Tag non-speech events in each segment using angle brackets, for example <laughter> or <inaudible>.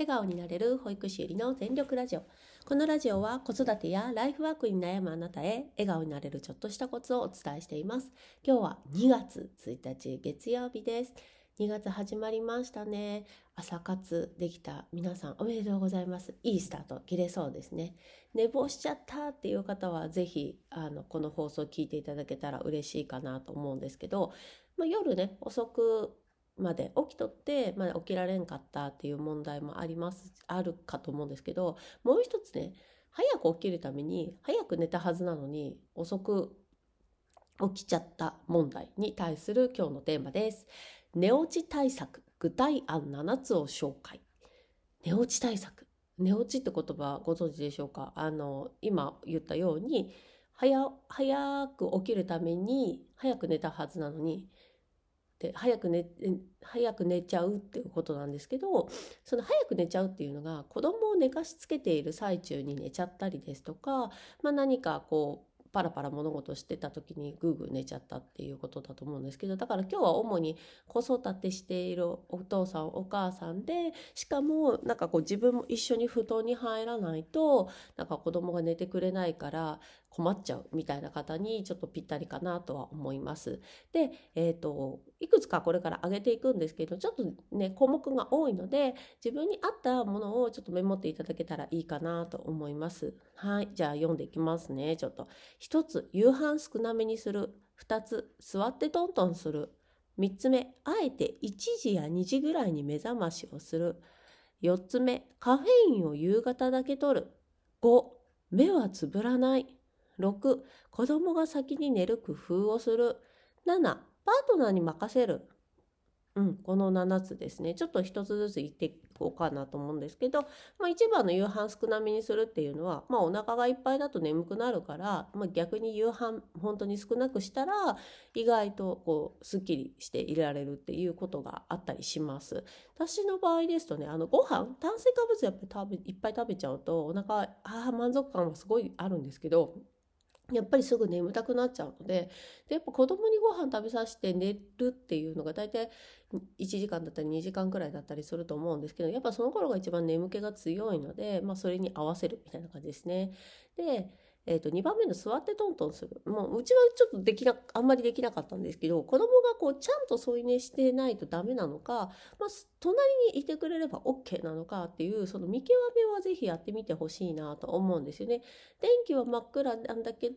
笑顔になれる保育士ゆりの全力ラジオ。このラジオは子育てやライフワークに悩むあなたへ笑顔になれるちょっとしたコツをお伝えしています。今日は2月1日月曜日です。2月始まりましたね。朝活できた皆さんおめでとうございます。いいスタート切れそうですね。寝坊しちゃったっていう方はぜひあのこの放送を聞いていただけたら嬉しいかなと思うんですけど、まあ、夜ね遅くまで起きとって、まあ、起きられんかったっていう問題もありますあるかと思うんですけどもう一つね早く起きるために早く寝たはずなのに遅く起きちゃった問題に対する今日のテーマです。寝落ち対策具体案7つを紹介。寝落ち対策。寝落ちって言葉ご存知でしょうか？あの今言ったように早早く起きるために早く寝たはずなのにで早く寝早く寝ちゃうっていうことなんですけどその早く寝ちゃうっていうのが子供を寝かしつけている最中に寝ちゃったりですとか、まあ、何かこうパラパラ物事してた時にグーグー寝ちゃったっていうことだと思うんですけどだから今日は主に子育てしているお父さんお母さんでしかもなんかこう自分も一緒に布団に入らないとなんか子供が寝てくれないから困っちゃうみたいな方にちょっとぴったりかなとは思います。で、えーと、いくつかこれから上げていくんですけどちょっとね項目が多いので自分に合ったものをちょっとメモっていただけたらいいかなと思います。はいじゃあ読んでいきますねちょっと。1つ夕飯少なめにする。2つ座ってトントンする。3つ目あえて1時や2時ぐらいに目覚ましをする。4つ目カフェインを夕方だけ取る。5目はつぶらない。6子供が先に寝る工夫をする。7パートナーに任せる。うん、この7つですねちょっと1つずつ言っていこうかなと思うんですけど、まあ、一番の夕飯少なめにするっていうのは、まあ、お腹がいっぱいだと眠くなるから、まあ、逆に夕飯本当に少なくしたら意外とこうすっきりしていられるっていうことがあったりします。私の場合ですとねあのご飯炭水化物やっぱり食べいっぱい食べちゃうとお腹あ満足感はすごいあるんですけどやっぱりすぐ眠たくなっちゃうのででやっぱ子供にご飯食べさせて寝るっていうのが大体1時間だったり2時間くらいだったりすると思うんですけどやっぱその頃が一番眠気が強いので、まあ、それに合わせるみたいな感じですね。でえー、と2番目の座ってトントンするもううちはちょっとできなあんまりできなかったんですけど子供がこうちゃんと添い寝してないとダメなのか、まあ、隣にいてくれれば OK なのかっていうその見極めはぜひやってみてほしいなと思うんですよね。電気は真っ暗なんだけど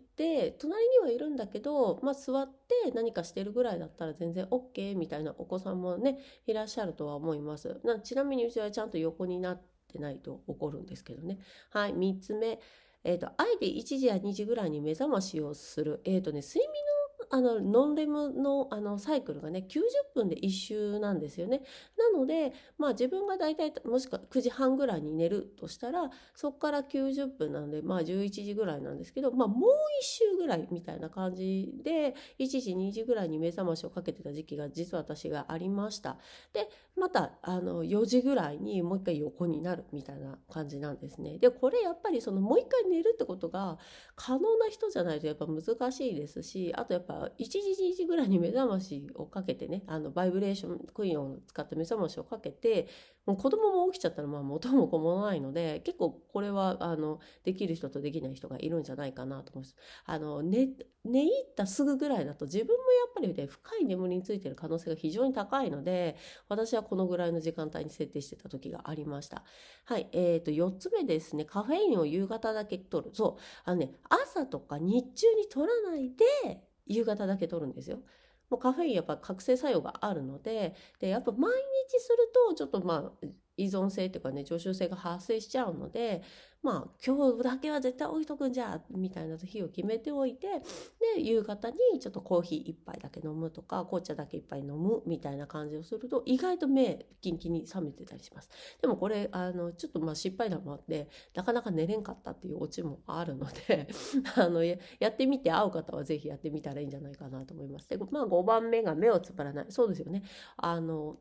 隣にはいるんだけど、まあ、座って何かしてるぐらいだったら全然 OK みたいなお子さんもねいらっしゃるとは思います。なちなみにうちはちゃんと横になってないと怒るんですけどね。はい、3つ目。えーと、あえて1時や2時ぐらいに目覚ましをする、えーとね、睡眠のあのノンレムのあのサイクルがね90分で1周なんですよね。なので、まあ、自分が大体もしくは9時半ぐらいに寝るとしたらそこから90分なので、まあ、11時ぐらいなんですけど、まあ、もう1周ぐらいみたいな感じで1時2時ぐらいに目覚ましをかけてた時期が実は私がありました。でまたあの4時ぐらいにもう一回横になるみたいな感じなんですね。でこれやっぱりそのもう一回寝るってことが可能な人じゃないとやっぱ難しいですしあとやっぱ1時2時ぐらいに目覚ましをかけてねあのバイブレーションクイーンを使って目覚ましをかけてもう子供も起きちゃったらまあ元も子もないので結構これはあのできる人とできない人がいるんじゃないかなと思います。あの寝寝入ったすぐぐらいだと自分もやっぱりね深い眠りについてる可能性が非常に高いので私はこのぐらいの時間帯に設定してた時がありました。はい、えー、と4つ目ですねカフェインを夕方だけ取るそうあのね朝とか日中に取らないで夕方だけ取るんですよ。もうカフェインやっぱ覚醒作用があるのででやっぱ毎日するとちょっとまあ依存性っていうかね常習性が発生しちゃうのでまあ今日だけは絶対置いとくんじゃみたいな日を決めておいてで夕方にちょっとコーヒー1杯だけ飲むとか紅茶だけ1杯飲むみたいな感じをすると意外と目キンキンに冷めてたりします。でもこれあのちょっとまあ失敗談もあってなかなか寝れんかったっていうオチもあるので <laughs> あのやってみて合う方は是非やってみたらいいんじゃないかなと思います。でまあ5番目が目をつぶらない。そうですよね。あの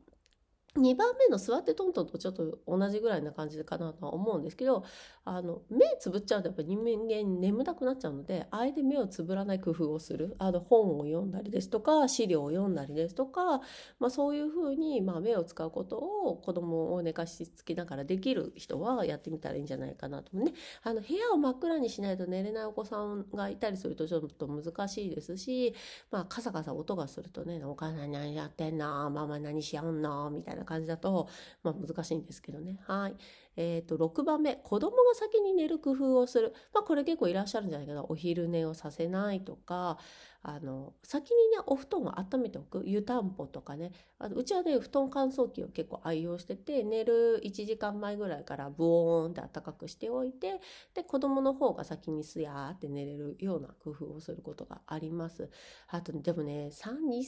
2番目の座ってトントンとちょっと同じぐらいな感じかなとは思うんですけどあの目つぶっちゃうとやっぱ人間眠たくなっちゃうのであえて目をつぶらない工夫をする。あの本を読んだりですとか資料を読んだりですとか、まあ、そういうふうに、まあ、目を使うことを子供を寝かしつきながらできる人はやってみたらいいんじゃないかなとね。あの部屋を真っ暗にしないと寝れないお子さんがいたりするとちょっと難しいですし、まあ、カサカサ音がするとね「お母さん何やってんの？ママ何しやんの?」みたいな感じだと、まあ、難しいんですけどね。はい。えっ、ー、と、6番目、子供が先に寝る工夫をする。まあ、これ結構いらっしゃるんじゃないかな。お昼寝をさせないとか、あの、先にね、お布団を温めておく。湯たんぽとかね。あうちはね、布団乾燥機を結構愛用してて、寝る1時間前ぐらいからブオーンって暖かくしておいて、で、子供の方が先にすやーって寝れるような工夫をすることがあります。あと、でもね、3、2、3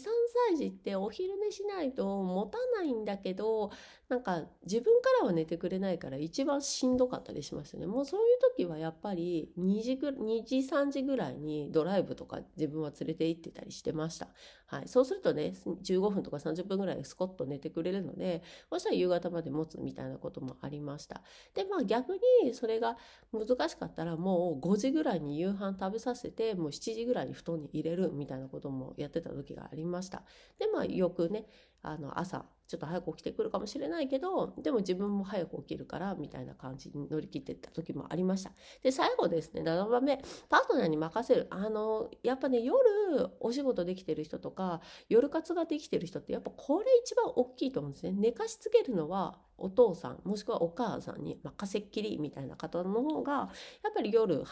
歳児ってお昼寝しないと持たないんだけけどなんか自分からは寝てくれないから一番しんどかったりしますね。もうそういう時はやっぱり2時ぐ2時3時ぐらいにドライブとか自分は連れて行ってたりしてました。はい。そうするとね、15分とか30分ぐらいスコッと寝てくれるので、そしたら夕方まで持つみたいなこともありました。で、まあ逆にそれが難しかったらもう5時ぐらいに夕飯食べさせて、もう7時ぐらいに布団に入れるみたいなこともやってた時がありました。で、まあよくね、あの朝ちょっと早く起きてくるかもしれないないけどでも自分も早く起きるからみたいな感じに乗り切ってった時もありました。で最後ですね7番目パートナーに任せる。あのやっぱね夜お仕事できてる人とか夜活ができてる人ってやっぱこれ一番大きいと思うんですね。寝かしつけるのはお父さんもしくはお母さんに任せっきりみたいな方の方がやっぱり夜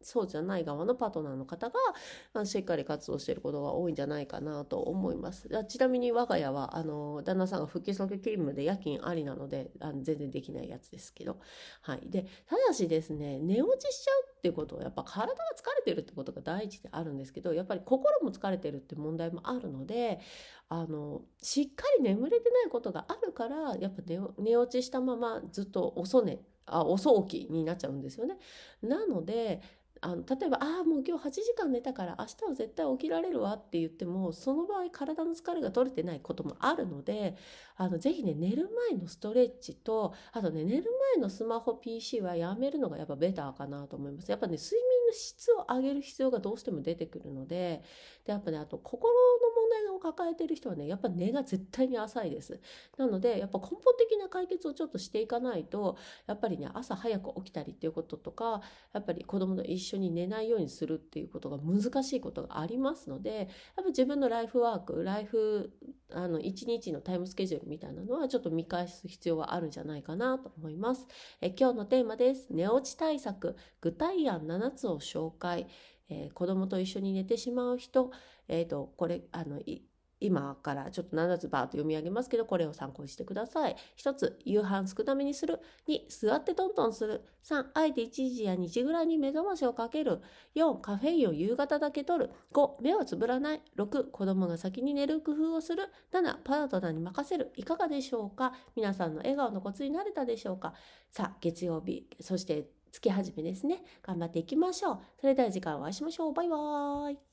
そうじゃない側のパートナーの方がしっかり活動していることが多いんじゃないかなと思います。ちなみに我が家はあの旦那さんが復帰先勤務で夜勤ありなのであの全然できないやつですけど。はい。でただしですね寝落ちしちゃうっていうことはやっぱ体が疲れてるってことが第一であるんですけどやっぱり心も疲れてるって問題もあるのであのしっかり眠れてないことがあるからやっぱ寝寝落ちしたままずっと遅寝あ遅起きになっちゃうんですよね。なのであの例えば「ああもう今日8時間寝たから明日は絶対起きられるわ」って言ってもその場合体の疲れが取れてないこともあるのであのぜひね寝る前のストレッチとあとね寝る前のスマホ PC はやめるのがやっぱベターかなと思います。やっぱね睡眠の質を上げる必要がどうしても出てくるのででやっぱねあと心の抱えてる人はねやっぱ根が絶対に浅いです。なのでやっぱ根本的な解決をちょっとしていかないとやっぱりね朝早く起きたりっていうこととかやっぱり子供と一緒に寝ないようにするっていうことが難しいことがありますのでやっぱ自分のライフワークライフあの1日のタイムスケジュールみたいなのはちょっと見返す必要はあるんじゃないかなと思います。え今日のテーマです。寝落ち対策。具体案7つを紹介。えー、子供と一緒に寝てしまう人、えーと、これあの今からちょっと7つバーと読み上げますけど、これを参考にしてください。1つ、夕飯少なめにする。2、座ってトントンする。3、あえて1時や2時ぐらいに目覚ましをかける。4、カフェインを夕方だけ取る。5、目をつぶらない。6、子供が先に寝る工夫をする。7、パートナーに任せる。いかがでしょうか？皆さんの笑顔のコツになれたでしょうか？さあ、月曜日、そして月始めですね。頑張っていきましょう。それでは次回お会いしましょう。バイバーイ。